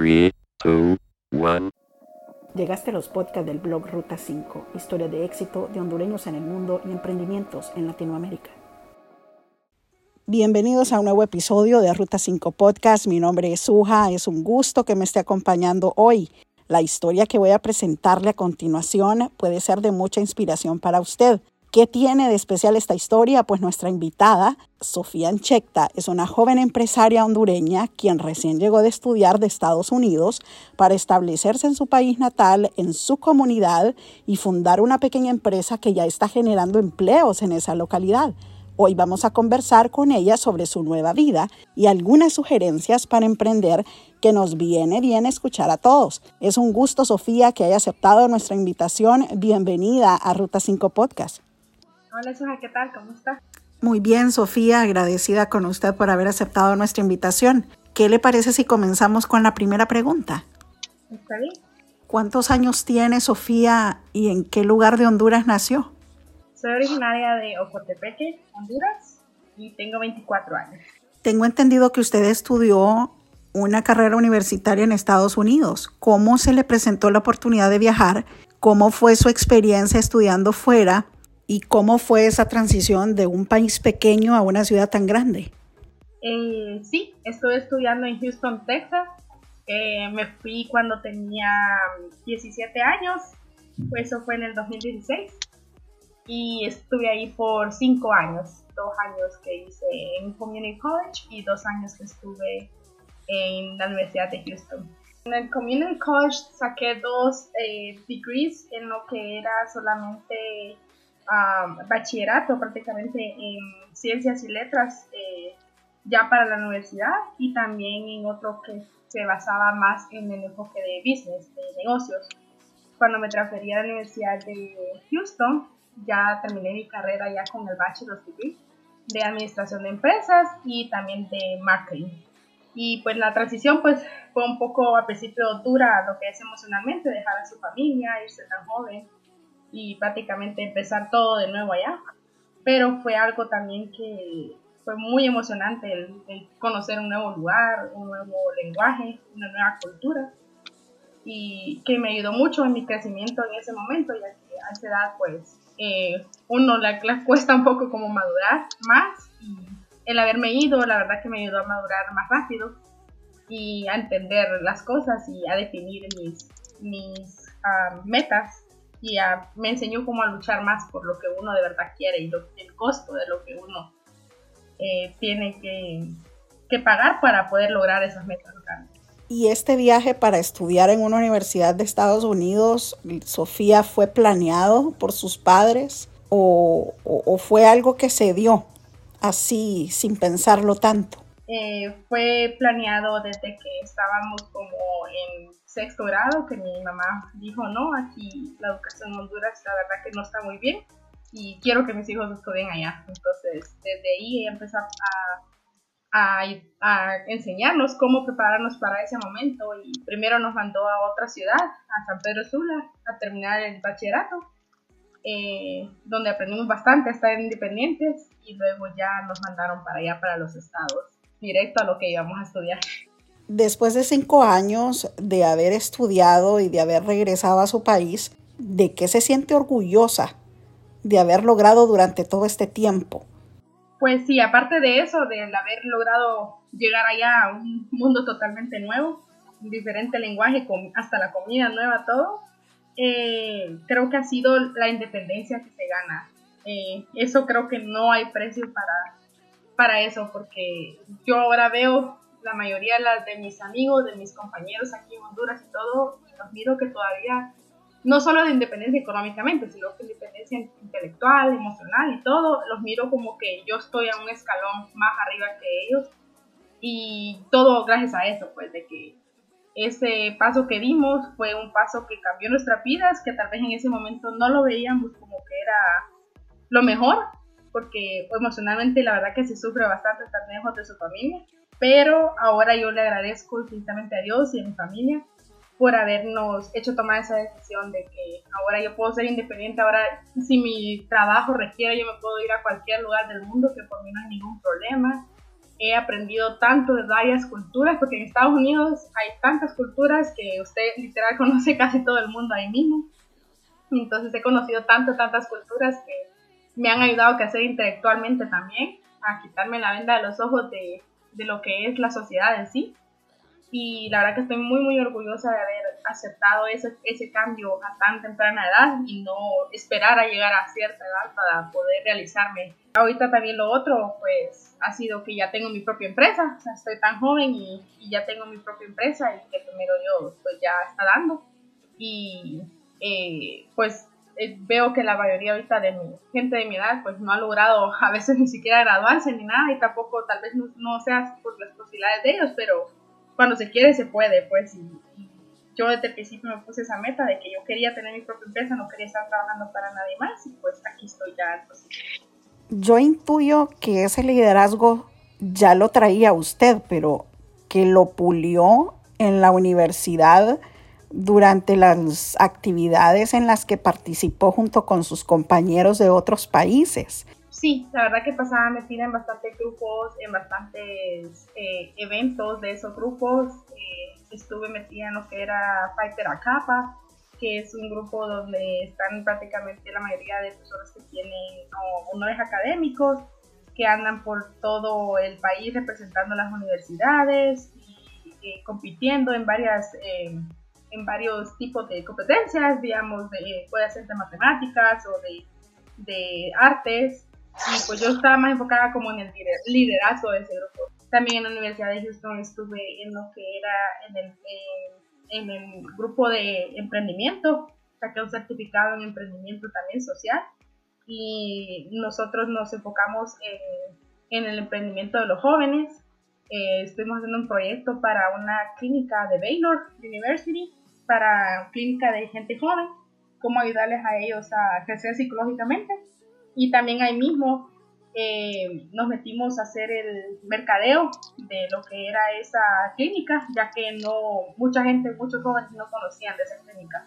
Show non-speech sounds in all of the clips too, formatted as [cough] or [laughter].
3, 2, 1. Llegaste a los podcasts del blog Ruta 5, historia de éxito de hondureños en el mundo y emprendimientos en Latinoamérica. Bienvenidos a un nuevo episodio de Ruta 5 Podcast. Mi nombre es Suja, es un gusto que me esté acompañando hoy. La historia que voy a presentarle a continuación puede ser de mucha inspiración para usted. ¿Qué tiene de especial esta historia? Pues nuestra invitada, Sofía Anchecta, es una joven empresaria hondureña quien recién llegó de estudiar de Estados Unidos para establecerse en su país natal, en su comunidad y fundar una pequeña empresa que ya está generando empleos en esa localidad. Hoy vamos a conversar con ella sobre su nueva vida y algunas sugerencias para emprender que nos viene bien escuchar a todos. Es un gusto, Sofía, que haya aceptado nuestra invitación. Bienvenida a Ruta 5 Podcast. Hola, Soja, ¿qué tal? ¿Cómo está? Muy bien, Sofía, agradecida con usted por haber aceptado nuestra invitación. ¿Qué le parece si comenzamos con la primera pregunta? Está bien. ¿Cuántos años tiene Sofía y en qué lugar de Honduras nació? Soy originaria de Ocotepeque, Honduras, y tengo 24 años. Tengo entendido que usted estudió una carrera universitaria en Estados Unidos. ¿Cómo se le presentó la oportunidad de viajar? ¿Cómo fue su experiencia estudiando fuera? ¿Y cómo fue esa transición de un país pequeño a una ciudad tan grande? Eh, sí, estuve estudiando en Houston, Texas. Eh, me fui cuando tenía 17 años, pues eso fue en el 2016. Y estuve ahí por 5 años, dos años que hice en Community College y dos años que estuve en la Universidad de Houston. En el Community College saqué dos eh, degrees en lo que era solamente bachillerato prácticamente en ciencias y letras eh, ya para la universidad y también en otro que se basaba más en el enfoque de business, de negocios. Cuando me transferí a la Universidad de Houston, ya terminé mi carrera ya con el Bachelor's Degree de Administración de Empresas y también de Marketing. Y pues la transición pues fue un poco al principio dura lo que es emocionalmente, dejar a su familia, irse tan joven, y prácticamente empezar todo de nuevo allá. Pero fue algo también que fue muy emocionante el, conocer un nuevo lugar, un nuevo lenguaje, una nueva cultura. Y que me ayudó mucho en mi crecimiento en ese momento, ya que a esa edad pues eh, uno le, cuesta un poco como madurar más. Y el haberme ido la verdad que me ayudó a madurar más rápido y a entender las cosas y a definir mis, mis ah, metas y me enseñó cómo a luchar más por lo que uno de verdad quiere y el costo de lo que uno eh, tiene que, que, pagar para poder lograr esas metas grandes. Y este viaje para estudiar en una universidad de Estados Unidos, Sofía, ¿fue planeado por sus padres o, o, fue algo que se dio así sin pensarlo tanto? Eh, fue planeado desde que estábamos como en sexto grado que mi mamá dijo, no, aquí la educación en Honduras la verdad que no está muy bien y quiero que mis hijos estudien allá. Entonces, desde ahí ella empezó a, enseñarnos cómo prepararnos para ese momento y primero nos mandó a otra ciudad, a San Pedro Sula, a terminar el bachillerato, eh, donde aprendimos bastante a estar independientes y luego ya nos mandaron para allá, para los estados, directo a lo que íbamos a estudiar después de cinco años de haber estudiado y de haber regresado a su país, ¿de qué se siente orgullosa de haber logrado durante todo este tiempo? Pues sí, aparte de eso, de haber logrado llegar allá a un mundo totalmente nuevo, diferente lenguaje, hasta la comida nueva, todo, eh, creo que ha sido la independencia que se gana. Eh, eso creo que no hay precio para, para eso, porque yo ahora veo la mayoría de mis amigos, de mis compañeros aquí en Honduras y todo, los miro que todavía, no solo de independencia económicamente, sino que independencia intelectual, emocional y todo, los miro como que yo estoy a un escalón más arriba que ellos. Y todo gracias a eso, pues, de que ese paso que dimos fue un paso que cambió nuestras vidas, que tal vez en ese momento no lo veíamos como que era lo mejor, porque emocionalmente la verdad que se sufre bastante estar lejos de su familia pero ahora yo le agradezco infinitamente a Dios y a mi familia por habernos hecho tomar esa decisión de que ahora yo puedo ser independiente, ahora si mi trabajo requiere yo me puedo ir a cualquier lugar del mundo, que por mí no hay ningún problema, he aprendido tanto de varias culturas, porque en Estados Unidos hay tantas culturas que usted literal [laughs] conoce casi todo el mundo ahí mismo. Entonces he conocido tanto, tantas culturas que me han ayudado a crecer intelectualmente también, a quitarme la venda de los ojos de, de lo que es la sociedad en sí. Y la verdad que estoy muy muy orgullosa de haber aceptado ese, ese cambio a tan temprana edad y no esperar a llegar a cierta edad para poder realizarme. Ahorita también lo otro pues ha sido que ya tengo mi propia empresa, o sea, estoy tan joven y, y ya tengo mi propia empresa y que primero Dios pues ya está dando. Y eh, pues veo que la mayoría ahorita de mi gente de mi edad pues no ha logrado [laughs] a veces ni siquiera graduarse ni nada y tampoco tal vez no, no sea por las posibilidades de ellos, pero cuando se quiere se puede, pues. Y, yo desde el principio me puse esa meta de que yo quería tener mi propia empresa, no quería estar trabajando para nadie más y pues aquí estoy ya. Yo intuyo que ese liderazgo ya lo traía usted, pero que lo pulió en la universidad durante las actividades en las que participó junto con sus compañeros de otros países sí, la verdad que pasaba metida en bastantes grupos, en bastantes eh, eventos de esos grupos. Eh, estuve metida en lo que era Fighter Acapa, que es un grupo donde están prácticamente la mayoría de personas que tienen honores académicos, que andan por todo el país representando las universidades y eh, compitiendo en varias en varios tipos de competencias, digamos, de, puede ser de matemáticas o de, de artes, y pues yo estaba más enfocada como en el liderazgo de ese grupo. También en la Universidad de Houston estuve en lo que era en el, en, el grupo de emprendimiento, saqué un certificado en emprendimiento también social y nosotros nos enfocamos en, en el emprendimiento de los jóvenes. Eh, estuvimos haciendo un proyecto para una clínica de Baylor University, para clínica de gente joven, cómo ayudarles a ellos a crecer psicológicamente y también ahí mismo eh, nos metimos a hacer el mercadeo de lo que era esa clínica, ya que no mucha gente, muchos jóvenes no conocían de esa clínica.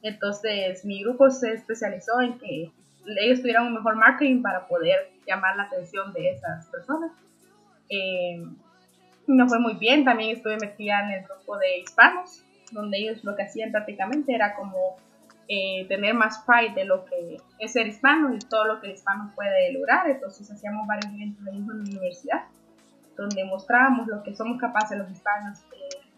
Entonces mi grupo se especializó en que ellos tuvieran un mejor marketing para poder llamar la atención de esas personas. Eh, nos fue muy bien, también estuve metida en el grupo de hispanos, donde ellos lo que hacían prácticamente era como eh, tener más pride de lo que es ser hispano y todo lo que el hispano puede lograr. Entonces hacíamos varios eventos en la universidad donde mostrábamos lo que somos capaces los hispanos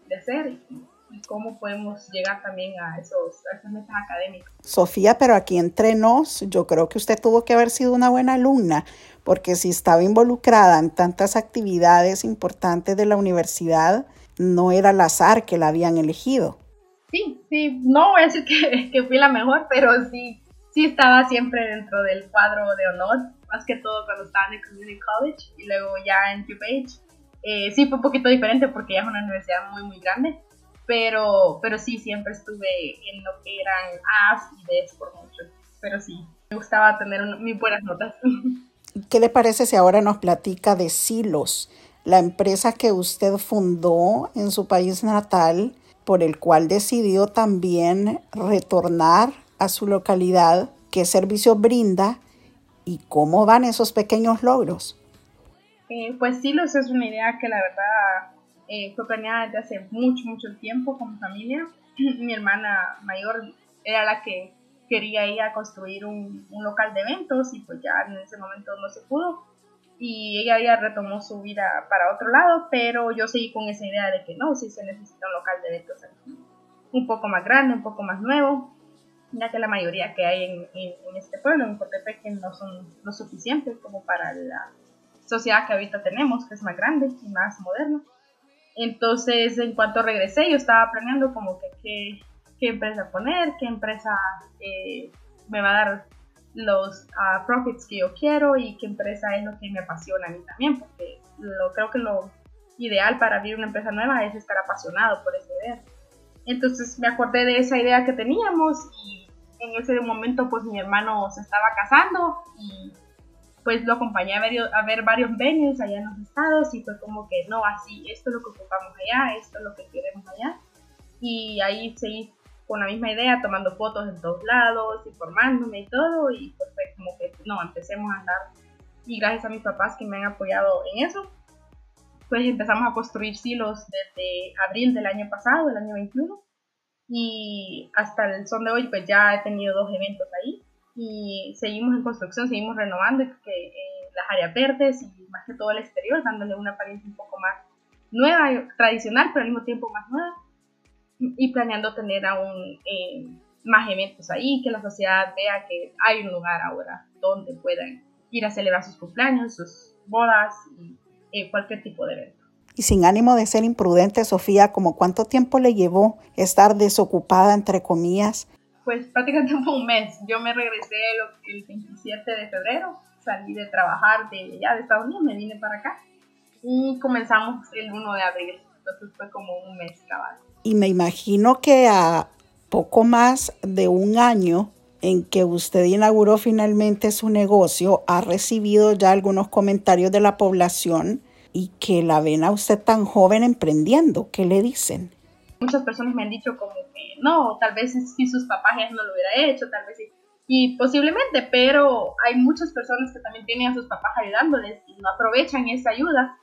de, hacer y, cómo podemos llegar también a, esos, a esas metas académicas. Sofía, pero aquí entre nos, yo creo que usted tuvo que haber sido una buena alumna, porque si estaba involucrada en tantas actividades importantes de la universidad, no era al azar que la habían elegido sí, sí, no voy a decir [laughs] que, fui la mejor, pero sí, sí estaba siempre dentro del cuadro de honor, más que todo cuando estaba en el Community College y luego ya en DuPage. Eh, sí fue un poquito diferente porque ya es una universidad muy, muy grande, pero, pero sí, siempre estuve en lo que eran A's y D's por mucho, pero sí, me gustaba tener muy buenas notas. [laughs] ¿Qué le parece si ahora nos platica de Silos, la empresa que usted fundó en su país natal por el cual decidió también retornar a su localidad, qué servicio brinda y cómo van esos pequeños logros. Eh, pues Silos es una idea que la verdad eh, fue planeada desde hace mucho, mucho tiempo con mi familia. [clears throat] mi hermana mayor era la que quería ir a construir un, un local de eventos y pues ya en ese momento no se pudo y ella ya retomó su vida para otro lado, pero yo seguí con esa idea de que no, si se necesita un local de eventos un poco más grande, un poco más nuevo, ya que la mayoría que hay en, en, este pueblo, en Cotepeque, no son lo suficientes como para la sociedad que ahorita tenemos, que es más grande y más moderna. Entonces, en cuanto regresé, yo estaba planeando como que qué empresa poner, qué empresa eh, me va a dar los uh, profits que yo quiero y qué empresa es lo que me apasiona a mí también, porque lo, creo que lo ideal para abrir una empresa nueva es estar apasionado por esa idea. Entonces me acordé de esa idea que teníamos y en ese momento pues mi hermano se estaba casando y pues lo acompañé a ver, a ver varios venues allá en los estados y fue como que no, así, esto es lo que ocupamos allá, esto es lo que queremos allá. Y ahí seguí con la misma idea, tomando fotos en todos lados, informándome y todo, y pues fue como que, no, empecemos a andar. Y gracias a mis papás que me han apoyado en eso, pues empezamos a construir silos desde abril del año pasado, del año 21, y hasta el son de hoy pues ya he tenido dos eventos ahí y seguimos en construcción, seguimos renovando que, eh, las áreas verdes y más que todo el exterior, dándole una apariencia un poco más nueva, tradicional, pero al mismo tiempo más nueva y planeando tener aún eh, más eventos ahí, que la sociedad vea que hay un lugar ahora donde puedan ir a celebrar sus cumpleaños, sus bodas y eh, cualquier tipo de evento. Y sin ánimo de ser imprudente, Sofía, ¿como cuánto tiempo le llevó estar desocupada, entre comillas? Pues prácticamente un mes. Yo me regresé el, 27 de febrero, salí de trabajar de ya de Estados Unidos, me vine para acá y comenzamos el 1 de abril. Entonces fue como un mes cabal. Y me imagino que a poco más de un año en que usted inauguró finalmente su negocio, ha recibido ya algunos comentarios de la población y que la ven a usted tan joven emprendiendo. ¿Qué le dicen? Muchas personas me han dicho como que no, tal vez si sus papás no lo hubiera hecho, tal vez sí. Y posiblemente, pero hay muchas personas que también tienen a sus papás ayudándoles y no aprovechan esa ayuda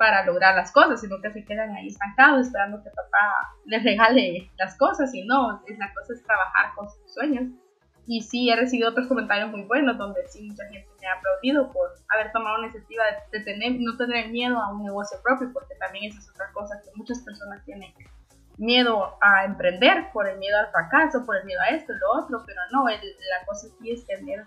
para lograr las cosas, sino que se quedan ahí estancados esperando que papá les regale las cosas y no, la cosa es trabajar con sus sueños. Y sí, he recibido otros comentarios muy buenos donde sí mucha gente me ha aplaudido por haber tomado la iniciativa de, tener, no tener miedo a un negocio propio, porque también esa es otra cosa que muchas personas tienen miedo a emprender por el miedo al fracaso, por el miedo a esto lo otro, pero no, la cosa sí es tener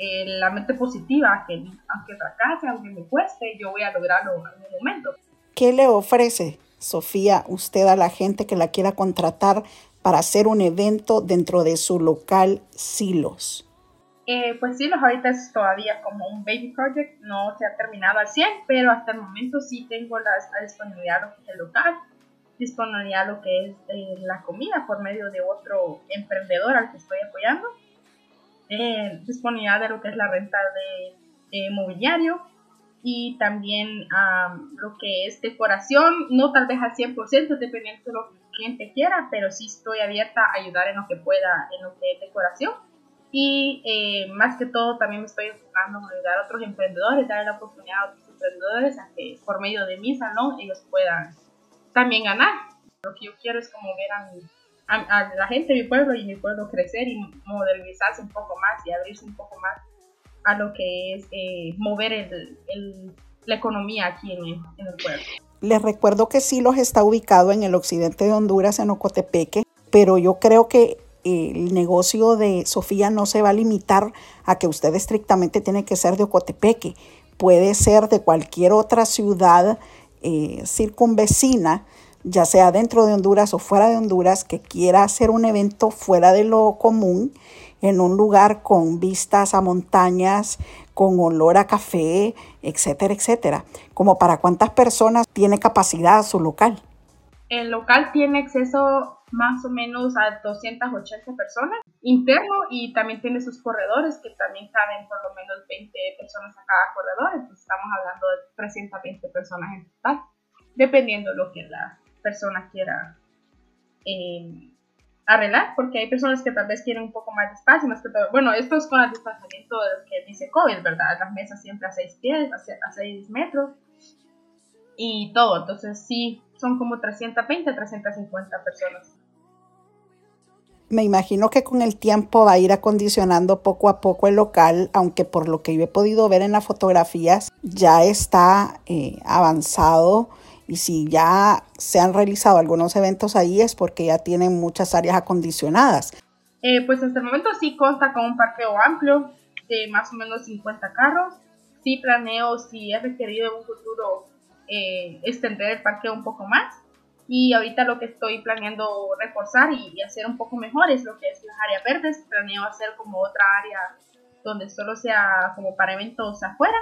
eh, la mente positiva, que aunque fracase, aunque me cueste, yo voy a lograrlo en algún momento. ¿Qué le ofrece, Sofía, usted a la gente que la quiera contratar para hacer un evento dentro de su local Silos? Eh, pues Silos ahorita es todavía como un baby project, no se ha terminado al 100, pero hasta el momento sí tengo la, disponibilidad lo que es el local, disponibilidad lo que es eh, la comida por medio de otro emprendedor al que estoy apoyando eh, disponibilidad de lo que es la renta de, mobiliario y también lo que es decoración, no tal vez al 100% dependiendo de lo que el cliente quiera, pero sí estoy abierta a ayudar en lo que pueda en lo que es decoración. Y eh, más que todo también me estoy enfocando en ayudar a otros emprendedores, darle la oportunidad a otros emprendedores a que por medio de mi salón ellos puedan también ganar. Lo que yo quiero es como ver a mi a, la gente de mi pueblo y mi pueblo crecer y modernizarse un poco más y abrirse un poco más a lo que es eh, mover el, la economía aquí en el, pueblo. Les recuerdo que Silos está ubicado en el occidente de Honduras, en Ocotepeque, pero yo creo que el negocio de Sofía no se va a limitar a que usted estrictamente tiene que ser de Ocotepeque. Puede ser de cualquier otra ciudad eh, circunvecina ya sea dentro de Honduras o fuera de Honduras, que quiera hacer un evento fuera de lo común, en un lugar con vistas a montañas, con olor a café, etcétera, etcétera. Como para cuántas personas tiene capacidad su local. El local tiene acceso más o menos a 280 personas interno y también tiene sus corredores que también caben por lo menos 20 personas a cada corredor, entonces estamos hablando de 320 personas en total, dependiendo de lo que la persona quiera eh, arreglar, porque hay personas que tal vez quieren un poco más de espacio, más que todo. Bueno, esto es con el distanciamiento que dice COVID, ¿verdad? Las mesas siempre a 6 pies, a 6 metros y todo. Entonces, sí, son como 320, 350 personas. Me imagino que con el tiempo va a ir acondicionando poco a poco el local, aunque por lo que yo he podido ver en las fotografías ya está eh, avanzado y si ya se han realizado algunos eventos ahí es porque ya tienen muchas áreas acondicionadas. Eh, pues hasta el momento sí consta con un parqueo amplio de más o menos 50 carros. Sí planeo, si es requerido en un futuro, eh, extender el parqueo un poco más. Y ahorita lo que estoy planeando reforzar y, y, hacer un poco mejor es lo que es las áreas verdes. Planeo hacer como otra área donde solo sea como para eventos afuera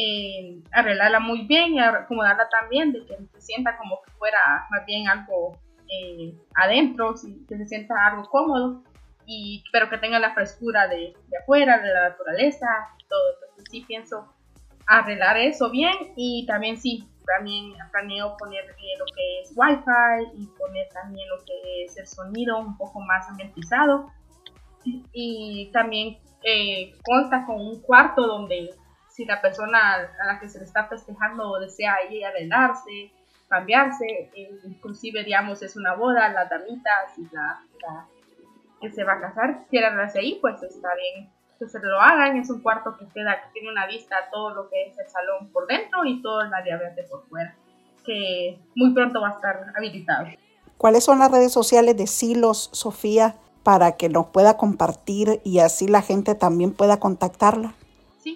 eh, arreglarla muy bien y acomodarla también, de que se sienta como que fuera más bien algo eh, adentro, que se sienta algo cómodo, y, pero que tenga la frescura de, de afuera, de la naturaleza, todo. Entonces sí pienso arreglar eso bien y también sí, también planeo poner lo que es wifi y poner también lo que es el sonido un poco más ambientizado y también eh, consta con un cuarto donde si la persona a la que se le está festejando desea ella arreglarse, cambiarse, eh, inclusive digamos es una boda, la damita, si la, que se va a casar quiere arreglarse ahí, pues está bien que se lo hagan, es un cuarto que queda, que tiene una vista a todo lo que es el salón por dentro y todo el área verde por fuera, que muy pronto va a estar habilitado. ¿Cuáles son las redes sociales de Silos, Sofía, para que nos pueda compartir y así la gente también pueda contactarla?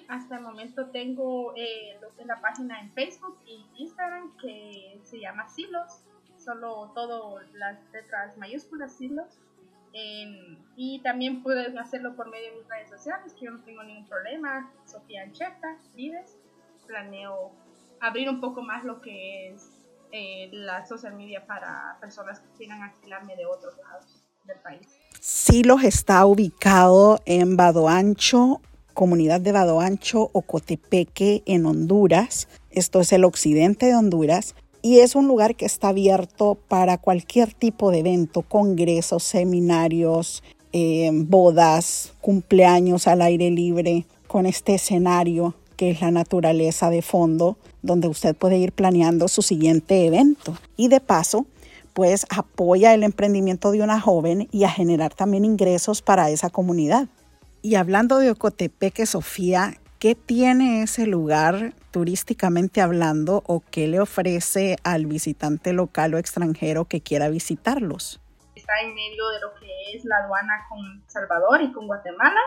Hasta el momento tengo eh, la página en Facebook y Instagram que se llama Silos, solo todo las letras mayúsculas Silos. y también pueden hacerlo por medio de mis redes sociales, que yo no tengo ningún problema. Sofía Ancheta, Vives. Planeo abrir un poco más lo que es eh, la social media para personas que quieran alquilarme de otros lados del país. Silos está ubicado en Badoancho, comunidad de Badoancho, Ocotepeque, en Honduras. Esto es el occidente de Honduras. Y es un lugar que está abierto para cualquier tipo de evento, congresos, seminarios, eh, bodas, cumpleaños al aire libre, con este escenario que es la naturaleza de fondo, donde usted puede ir planeando su siguiente evento. Y de paso, pues apoya el emprendimiento de una joven y a generar también ingresos para esa comunidad. Y hablando de Ocotepeque, Sofía, ¿qué tiene ese lugar turísticamente hablando o qué le ofrece al visitante local o extranjero que quiera visitarlos? Está en medio de lo que es la aduana con Salvador y con Guatemala.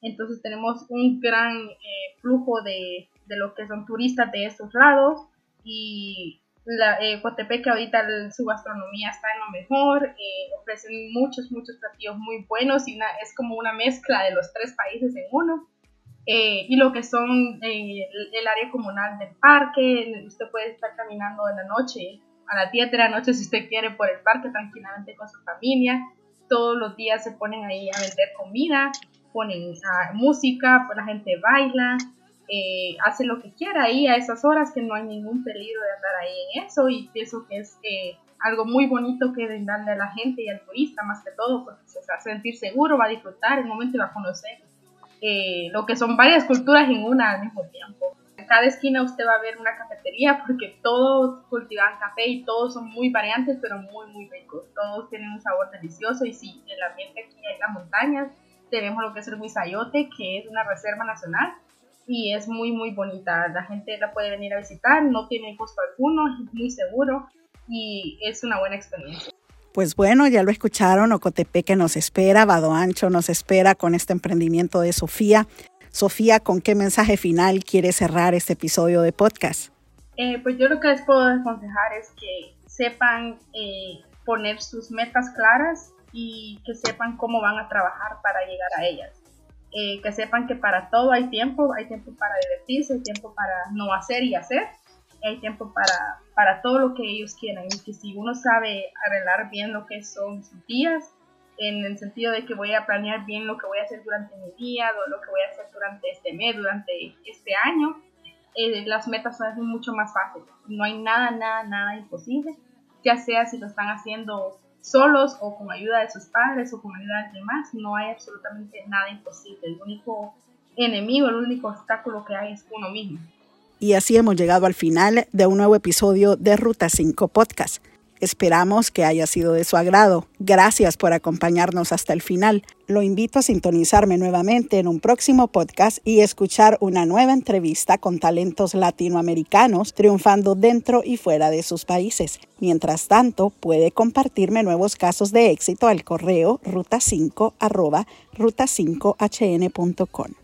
Entonces tenemos un gran eh, flujo de, de, lo que son turistas de estos lados y la, eh, Coatepec ahorita su gastronomía está en lo mejor, eh, ofrecen muchos, muchos platillos muy buenos y es como una mezcla de los tres países en uno. Eh, y lo que son eh, el, área comunal del parque, usted puede estar caminando en la noche, a las 10 de la noche si usted quiere por el parque tranquilamente con su familia. Todos los días se ponen ahí a vender comida, ponen uh, música, pues la gente baila, eh, hace lo que quiera ahí a esas horas, que no hay ningún peligro de andar ahí en eso y pienso que es eh, algo muy bonito que brindarle a la gente y al turista más que todo, porque se va a sentir seguro, va a disfrutar el momento y va a conocer eh, lo que son varias culturas en una al mismo tiempo. En cada esquina usted va a ver una cafetería porque todos cultivan café y todos son muy variantes pero muy muy ricos. Todos tienen un sabor delicioso y sí, el ambiente aquí en las montañas tenemos lo que es el Huizayote, que es una reserva nacional y es muy muy bonita. La gente la puede venir a visitar, no tiene costo alguno, es muy seguro y es una buena experiencia. Pues bueno, ya lo escucharon, Ocotepeque nos espera, Vado Ancho nos espera con este emprendimiento de Sofía. Sofía, ¿con qué mensaje final quiere cerrar este episodio de podcast? Eh, pues yo lo que les puedo aconsejar es que sepan eh, poner sus metas claras y que sepan cómo van a trabajar para llegar a ellas. Eh, que sepan que para todo hay tiempo, hay tiempo para divertirse, hay tiempo para no hacer y hacer, hay tiempo para, para todo lo que ellos quieran. Y que si uno sabe arreglar bien lo que son sus días, en el sentido de que voy a planear bien lo que voy a hacer durante mi día, lo que voy a hacer durante este mes, durante este año, eh, las metas son mucho más fáciles. No hay nada, nada, nada imposible, ya sea si lo están haciendo solos o con ayuda de sus padres o con ayuda de demás, no hay absolutamente nada imposible. El único enemigo, el único obstáculo que hay es uno mismo. Y así hemos llegado al final de un nuevo episodio de Ruta 5 Podcast. Esperamos que haya sido de su agrado. Gracias por acompañarnos hasta el final. Lo invito a sintonizarme nuevamente en un próximo podcast y escuchar una nueva entrevista con talentos latinoamericanos triunfando dentro y fuera de sus países. Mientras tanto, puede compartirme nuevos casos de éxito al correo ruta5 ruta5hn.com.